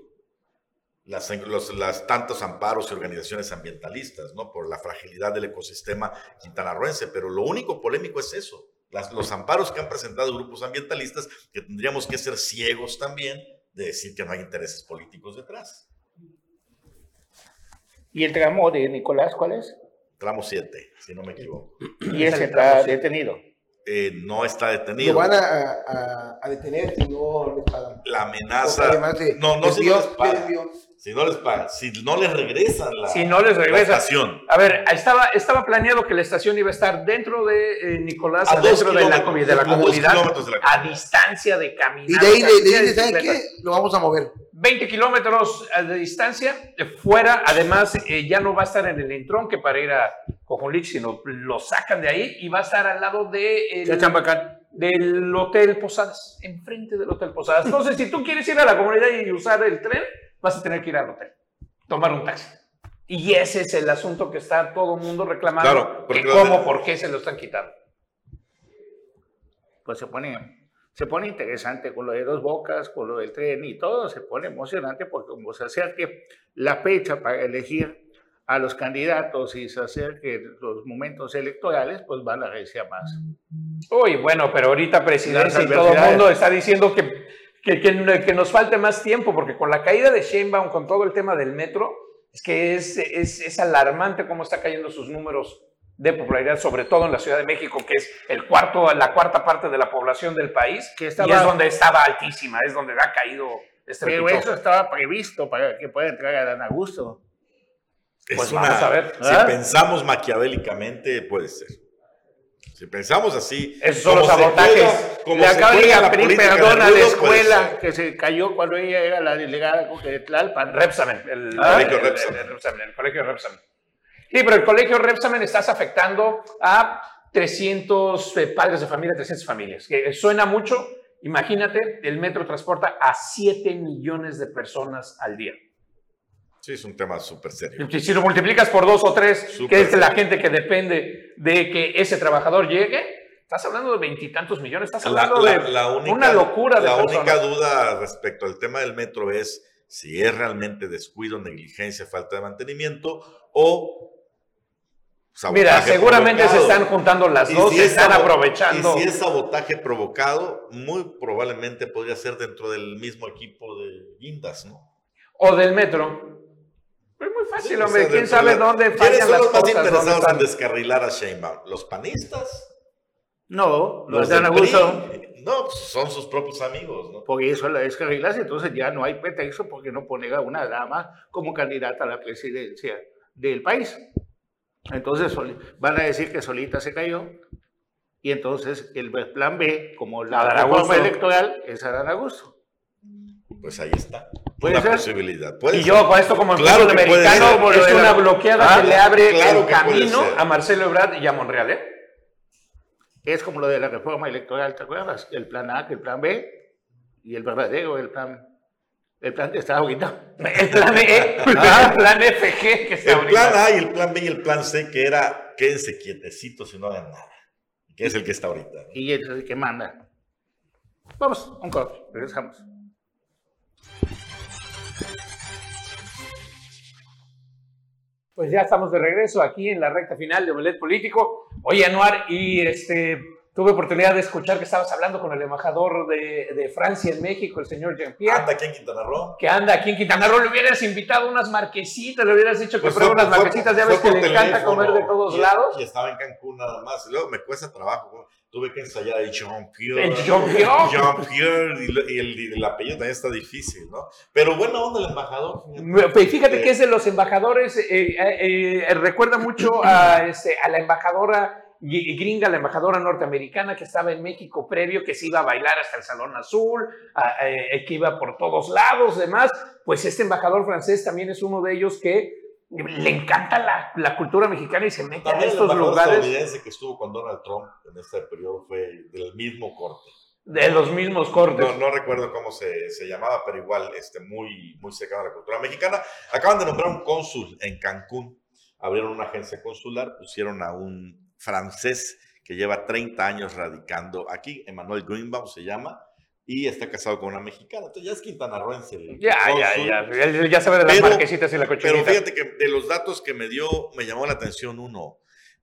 S13: Las, los, las tantos amparos y organizaciones ambientalistas, ¿no? Por la fragilidad del ecosistema quintanarroense. Pero lo único polémico es eso. Las- los amparos que han presentado grupos ambientalistas, que tendríamos que ser ciegos también de decir que no hay intereses políticos detrás.
S1: ¿Y el tramo de Nicolás cuál es?
S13: Tramo 7, si no me equivoco.
S1: Y ese está detenido.
S13: Eh, no está
S10: Lo
S13: detenido.
S10: van a, a- a detener si no les pagan.
S13: La
S10: Porque
S13: amenaza.
S10: además de-
S13: No, no
S10: desvió.
S13: Si no les pagan. Si no les regresan la,
S4: Si no les
S13: la
S4: regresa.
S13: estación.
S4: A ver, estaba, estaba planeado que la estación iba a estar dentro de eh, Nicolás,
S13: A dos
S4: dentro de la, de la comunidad,
S13: de la
S4: a distancia de caminar.
S10: Y de ahí
S4: cantidad de
S10: dicen, ¿saben qué? Lo vamos a mover.
S4: 20 kilómetros eh, de distancia, eh, fuera, además eh, ya no va a estar en el entronque para ir a Cojonlich, sino lo sacan de ahí y va a estar al lado de el- del Hotel Posadas, enfrente del Hotel Posadas. Entonces, si tú quieres ir a la comunidad y usar el tren, vas a tener que ir al hotel, tomar un taxi. Y ese es el asunto que está todo el mundo reclamando.
S13: Claro, porque
S4: cómo, por qué se lo están quitando.
S1: Pues se pone, se pone interesante con lo de dos bocas, con lo del tren y todo, se pone emocionante porque como se acerque la fecha para elegir a los candidatos y se acerquen los momentos electorales, pues van a recia más.
S4: Uy, bueno, pero ahorita presidencia y todo el mundo está diciendo que que, que, que nos falte más tiempo, porque con la caída de Sheinbaum, con todo el tema del metro, es que es, es, es alarmante cómo está cayendo sus números de popularidad, sobre todo en la Ciudad de México, que es el cuarto, la cuarta parte de la población del país,
S1: Que
S4: y
S1: estaba-
S4: es donde estaba altísima, es donde ha caído este
S1: Pero eso estaba previsto para que pueda entrar a Dan Augusto.
S13: Es
S4: Pues
S13: una-
S4: vamos a ver.
S13: Si pensamos maquiavélicamente, puede ser. Si pensamos así.
S4: Esos son los sabotajes.
S13: juega- como
S1: Le de pedir perdón a la
S13: puede
S1: escuela
S13: ser.
S1: que se cayó cuando ella era la delegada de Tlalpan.
S4: Repsamen, el,
S1: Ah,
S4: el-
S13: colegio
S4: el-
S13: Repsamen.
S4: el Repsamen, el colegio Repsamen. Sí, pero el colegio Repsamen estás afectando a 300 eh, padres de familia, 300 familias. Que eh, suena mucho. Imagínate, el metro transporta a 7 millones de personas al día.
S13: Sí, es un tema súper serio.
S4: Si si lo multiplicas por dos o tres,
S13: Súper
S4: que es la gente que depende de que ese trabajador llegue, estás hablando de veintitantos millones, estás
S13: La,
S4: hablando
S13: la-
S4: de
S13: la única,
S4: una locura de
S13: La
S4: personas.
S13: única duda respecto al tema del metro es si es realmente descuido, negligencia, falta de mantenimiento o. sabotaje
S4: Mira, seguramente se están juntando las
S13: Y
S4: dos,
S13: si
S4: se
S13: es
S4: están aprovechando.
S13: Y si es sabotaje provocado, muy probablemente podría ser dentro del mismo equipo de Guindas, ¿no?
S4: O del metro. Es muy fácil,
S13: Sí,
S4: hombre. ¿Quién sabe
S13: de
S4: dónde
S13: ¿Quiénes
S4: fallan
S13: son
S4: las
S13: los más
S4: cosas?
S13: interesados en descarrilar a Sheinbaum? ¿Los panistas?
S1: No, los de
S13: del
S1: Dan Augusto.
S13: PRI? No, pues son sus propios amigos, ¿no?
S1: Porque eso la descarrilas, entonces ya no hay pretexto porque no poner a una dama como candidata a la presidencia del país. Entonces van a decir que solita se cayó y entonces el plan B, como la reforma electoral, es Adán Augusto.
S13: Pues ahí está.
S1: ¿Puede
S13: Una
S1: ser?
S13: posibilidad. Puede
S4: Y
S13: ser.
S4: yo con esto como en
S13: Claro puede
S4: americano es una bloqueada
S1: Ah,
S4: que le abre
S13: claro
S4: el camino a Marcelo Ebrard y a Monreal, ¿eh?
S1: Es como lo de la reforma electoral, ¿te acuerdas? El plan A, el plan B y el verdadero, el plan, el plan está ahorita.
S4: El plan E, el
S1: Ah.
S4: plan FG que está
S13: El
S4: ahorita.
S13: plan A y el plan B y el plan C, que era quédense quietecitos y no hagan nada. Que es el que está ahorita. ¿no?
S1: Y es el que manda. Vamos, un corte, regresamos.
S4: Pues ya estamos de regreso aquí en la recta final de Omelet Político. Oye, Anuar, y este, tuve oportunidad de escuchar que estabas hablando con el embajador de, de Francia en México, el señor Jean-Pierre.
S13: Anda aquí en Quintana Roo.
S4: que anda aquí en Quintana Roo, le hubieras invitado unas marquesitas, le hubieras dicho que
S13: Pues
S4: pruebe unas marquesitas, ya ves que le encanta comer de todos
S13: y-
S4: lados.
S13: Y estaba en Cancún nada más. Y luego me cuesta trabajo. Tuve que ensayar el Jean-Pierre.
S4: Jean-Pierre.
S13: Jean-Pierre. Y, y el, y el apellido también está difícil, ¿no? Pero buena onda el embajador.
S4: Pues Fíjate que es de los embajadores, eh, eh, eh, recuerda mucho a, este, a la embajadora gr- gringa, la embajadora norteamericana que estaba en México previo, que se iba a bailar hasta el Salón Azul, a- eh, que iba por todos lados, demás. Pues este embajador francés también es uno de ellos que le encanta la, la cultura mexicana y se mete
S13: También el
S4: estos
S13: embajador
S4: lugares
S13: estadounidense que estuvo con Donald Trump en este periodo fue del mismo corte.
S4: de los mismos cortes.
S13: No, no recuerdo cómo se, se llamaba, pero igual este, muy, muy cercano a la cultura mexicana. Acaban de nombrar un cónsul en Cancún. Abrieron una agencia consular, pusieron a un francés que lleva 30 años radicando aquí, Emmanuel Greenbaum se llama, y está casado con una mexicana. Entonces ya es quintanarroense.
S4: Ya, ya, ya. Él ya sabe de las
S13: Pero-
S4: marquesitas y la cochinita.
S13: Pero fíjate que de los datos que me dio, me llamó la atención uno.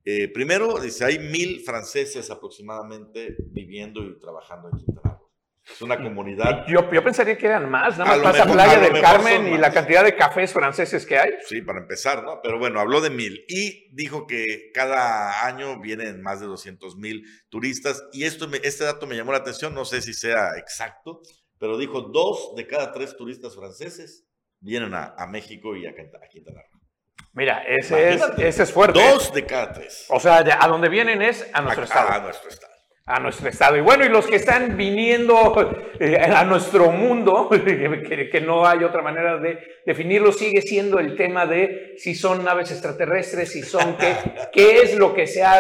S13: Eh, primero, dice, hay mil franceses aproximadamente viviendo y trabajando en Quintana Roo. Es una comunidad
S4: Yo, yo pensaría que eran más, nada más pasa
S13: mejor-
S4: Playa del Carmen y la cantidad de cafés franceses que hay.
S13: Sí, para empezar, ¿no? Pero bueno, habló de mil y dijo que cada año vienen más de 200 mil turistas y esto este dato me llamó la atención, no sé si sea exacto, pero dijo dos de cada tres turistas franceses vienen a, a México y a, a Quintana Roo.
S4: Mira, ese es, ese es fuerte.
S13: Dos de cada tres.
S4: O sea, a donde vienen es a nuestro
S13: A-
S4: estado.
S13: a nuestro estado.
S4: A nuestro estado. Y bueno, y los que están viniendo eh, a nuestro mundo, que, que no hay otra manera de definirlo, sigue siendo el tema de si son naves extraterrestres, si son qué, qué es lo que se ha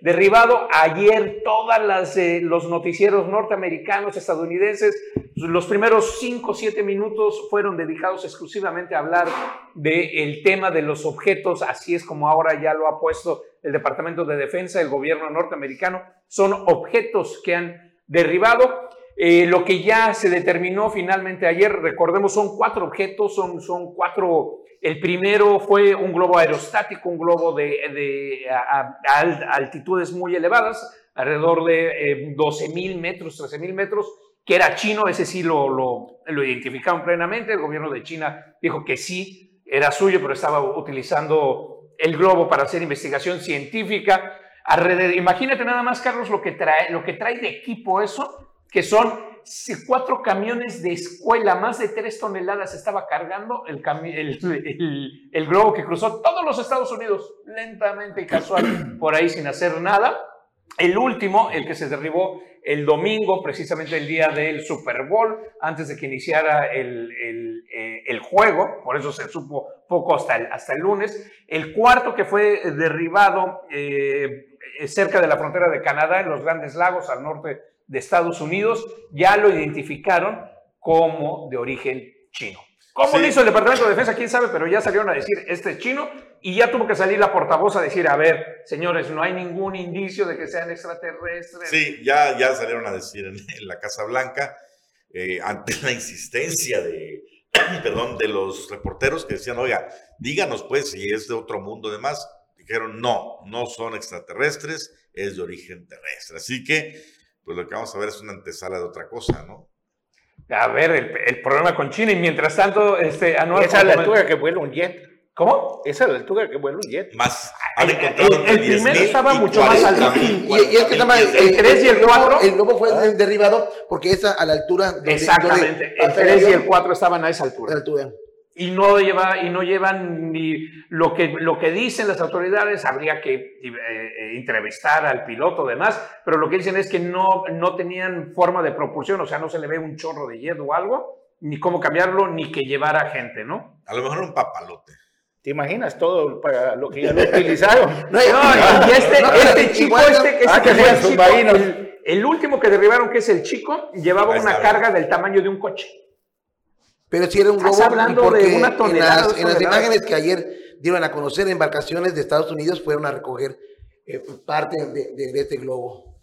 S4: derribado. Ayer todas las eh, los noticieros norteamericanos, estadounidenses, los primeros cinco o siete minutos fueron dedicados exclusivamente a hablar del tema de los objetos, así es como ahora ya lo ha puesto el Departamento de Defensa, el gobierno norteamericano, son objetos que han derribado. Eh, lo que ya se determinó finalmente ayer, recordemos, son cuatro objetos, son, son cuatro. El primero fue un globo aerostático, un globo de, a, a- a al- altitudes muy elevadas, alrededor de 12 mil metros, 13 mil metros, que era chino, ese sí lo, identificaron plenamente, el gobierno de China dijo que sí, era suyo, pero estaba utilizando el globo para hacer investigación científica. Imagínate nada más, Carlos, lo que, trae, lo que trae de equipo eso, que son cuatro camiones de escuela, más de tres toneladas estaba cargando el, cami- el, el- el globo que cruzó todos los Estados Unidos, lentamente y casual, por ahí sin hacer nada. El último, el que se derribó el domingo, precisamente el día del Super Bowl, antes de que iniciara el, eh, el juego, por eso se supo poco hasta el, hasta el lunes. El cuarto que fue derribado eh, cerca de la frontera de Canadá, en los Grandes Lagos, al norte de Estados Unidos, ya lo identificaron como de origen chino. ¿Cómo
S13: Sí.
S4: lo hizo el Departamento de Defensa? ¿Quién sabe? Pero ya salieron a decir, este es chino, y ya tuvo que salir la portavoz a decir, a ver, señores, no hay ningún indicio de que sean extraterrestres.
S13: Sí, ya, ya salieron a decir en, en la Casa Blanca, eh, ante la insistencia de, perdón, de los reporteros que decían, oiga, díganos pues si es de otro mundo, demás. Dijeron, no, no son extraterrestres, es de origen terrestre. Así que, pues lo que vamos a ver es una antesala de otra cosa, ¿no?
S4: A ver, el, el problema con China, y mientras tanto, este, Anual...
S1: Esa es la altura que vuela un jet.
S4: ¿Cómo?
S1: Esa es la altura que vuela un jet.
S13: Más, han encontrado
S4: el- el primero
S13: 10,000
S4: estaba mucho más
S13: 40,000.
S4: alto.
S10: Y, y es que se llama,
S4: El
S10: eh,
S4: tres y el
S10: globo-
S4: cuatro.
S10: El globo fue derribado porque es a, la altura. donde-
S4: Exactamente,
S10: donde
S4: el
S10: pasa
S4: 3 y el
S10: avión,
S4: 4 estaban a esa altura.
S10: a la altura.
S4: Y no lleva y no llevan ni lo que lo que dicen las autoridades habría que eh, eh, entrevistar al piloto demás pero lo que dicen es que no no tenían forma de propulsión o sea no se le ve un chorro de jet o algo ni cómo cambiarlo ni que llevara gente no
S13: A lo mejor un papalote.
S1: ¿Te imaginas todo para lo que ya lo utilizaron?
S10: No,
S4: No, y este,
S10: no,
S4: este chico, este, este
S1: Ah,
S4: que
S1: que
S4: fue el chico, el, el último que derribaron, que es el chico, llevaba una carga del tamaño de un coche.
S10: Pero si era un globo.
S4: hablando
S10: porque
S4: de una
S10: en
S4: tonelada,
S10: las, en las imágenes que ayer dieron a conocer, embarcaciones de Estados Unidos fueron a recoger eh, parte de, de- de este globo.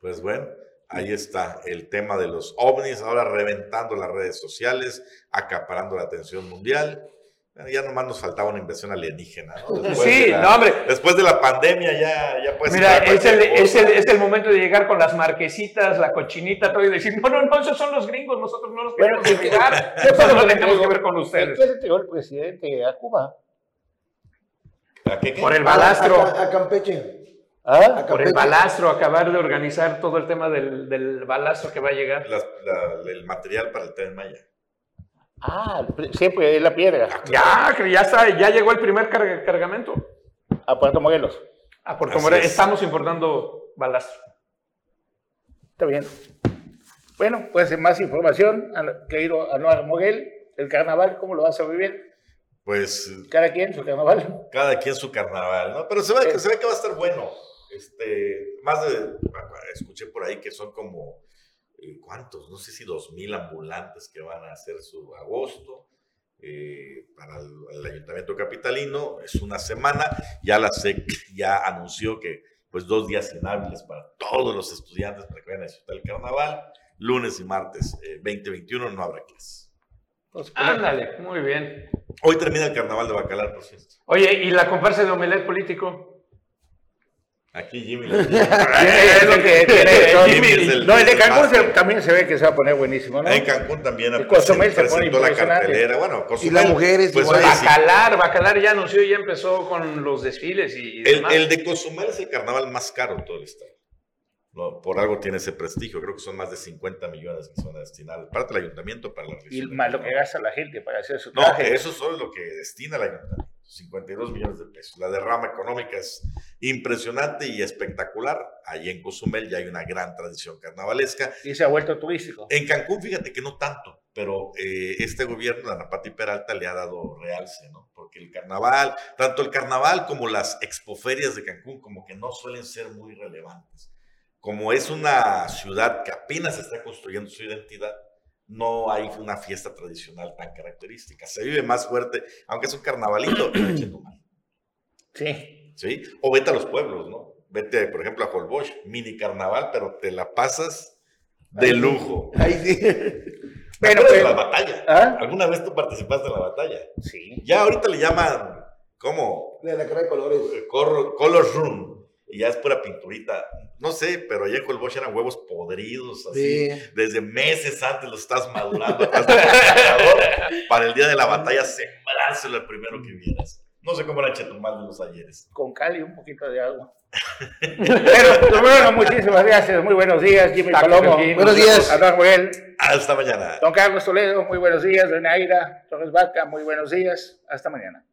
S13: Pues bueno, ahí está el tema de los ovnis, ahora reventando las redes sociales, acaparando la atención mundial. Bueno, ya nomás nos faltaba una inversión alienígena, ¿no? Después
S4: Sí,
S13: de la-
S4: no, hombre.
S13: Después de la pandemia ya, ya puedes
S4: Mira, es el, es, el, es el momento de llegar con las marquesitas, la cochinita, todo y decir, no, no, no, esos son los gringos, nosotros no los
S1: Bueno,
S4: queremos
S1: ¿qué-
S4: llegar,
S1: qué
S4: nosotros
S1: fue
S4: no
S1: lo que
S4: tenemos que ver con ustedes.
S1: ¿Qué le entregó el presidente a Cuba?
S13: ¿A qué, qué?
S4: Por el balastro,
S10: A, a- a Campeche.
S1: ¿Ah?
S4: por el balastro, acabar de organizar todo el tema del, del balastro que va a llegar.
S13: Las- la- el material para el Tren Maya.
S1: Ah, siempre es la piedra.
S4: Ya, que ya está, ya llegó el primer carga- cargamento.
S1: A Puerto Morelos.
S4: A Puerto
S13: Así
S4: Morelos
S13: es.
S4: estamos importando balastro.
S1: Está bien. Bueno, pues más información, a- querido Anuar Moguel, el carnaval, ¿cómo lo vas a vivir?
S13: Pues
S1: Cada quien su carnaval.
S13: cada quien su carnaval, ¿no? Pero se ve, que, se ve que va a estar bueno. Este, más de, escuché por ahí que son como, eh, ¿cuántos? No sé si dos mil ambulantes que van a hacer su agosto eh, para el, el ayuntamiento capitalino. Es una semana. Ya la SEC ya anunció que pues dos días inhábiles para todos los estudiantes para que vayan a disfrutar el carnaval. Lunes y martes eh, 2021 no habrá clases.
S4: Ándale, muy bien.
S13: Hoy termina el carnaval de Bacalar, por cierto.
S4: Oye, ¿y la comparsa de omelet político?
S13: Aquí Jimmy. lo-
S1: Es lo que tiene. ¿no?
S13: Jimmy es el-
S1: No, el de Cancún se- también se ve que se va a poner buenísimo, ¿no?
S13: En Cancún también
S1: Y Cozumel se pone
S13: presentó la cartelera. Bueno,
S10: Y
S13: Cozumel,
S10: las mujeres
S13: pues,
S10: igual.
S4: Bacalar, Bacalar ya anunció y ya empezó con los desfiles y, y
S13: el,
S4: demás.
S13: el de Cozumel es el carnaval más caro de todo el estado. No, por algo tiene ese prestigio. Creo que son más de 50 millones que se van a destinar. Parte del ayuntamiento para la
S1: Y más lo que gasta la gente para hacer su
S13: No,
S1: traje.
S13: eso solo es lo que destina el ayuntamiento. 52 millones de pesos. La derrama económica es impresionante y espectacular. Allí en Cozumel ya hay una gran tradición carnavalesca.
S1: Y se ha vuelto turístico.
S13: En Cancún, fíjate que no tanto, pero eh, este gobierno de Ana Pati Peralta le ha dado realce, ¿no? Porque el carnaval, tanto el carnaval como las expoferias de Cancún, como que no suelen ser muy relevantes. Como es una ciudad que apenas está construyendo su identidad, no hay una fiesta tradicional tan característica. Se vive más fuerte, aunque es un carnavalito, en Chetumal,
S1: Sí.
S13: ¿sí? O vete a los pueblos, ¿no? Vete, por ejemplo, a Holbox, mini carnaval, pero te la pasas de lujo.
S10: Ahí sí.
S13: De
S1: pero-
S13: la batalla.
S1: ¿Ah?
S13: ¿Alguna vez tú participaste en la batalla?
S1: Sí.
S13: Ya ahorita le llaman, ¿cómo?
S10: De la cara de colores.
S13: Color Room. Y ya es pura pinturita. No sé, pero ayer con el Bosch eran huevos podridos, así.
S10: Sí.
S13: Desde meses antes los estás madurando para el día de la batalla sembrárselo el primero que vieras. No sé cómo era Chetumal de los ayeres.
S1: Con cal y un poquito de agua. Pero, Bruno, muchísimas gracias. Muy buenos días, Jimmy
S4: Taco
S1: Palomo.
S10: Buenos días.
S1: Adán Joel.
S13: Hasta mañana.
S1: Don Carlos Toledo, muy buenos días. Doña Aira Torres Vaca, muy buenos días. Hasta mañana.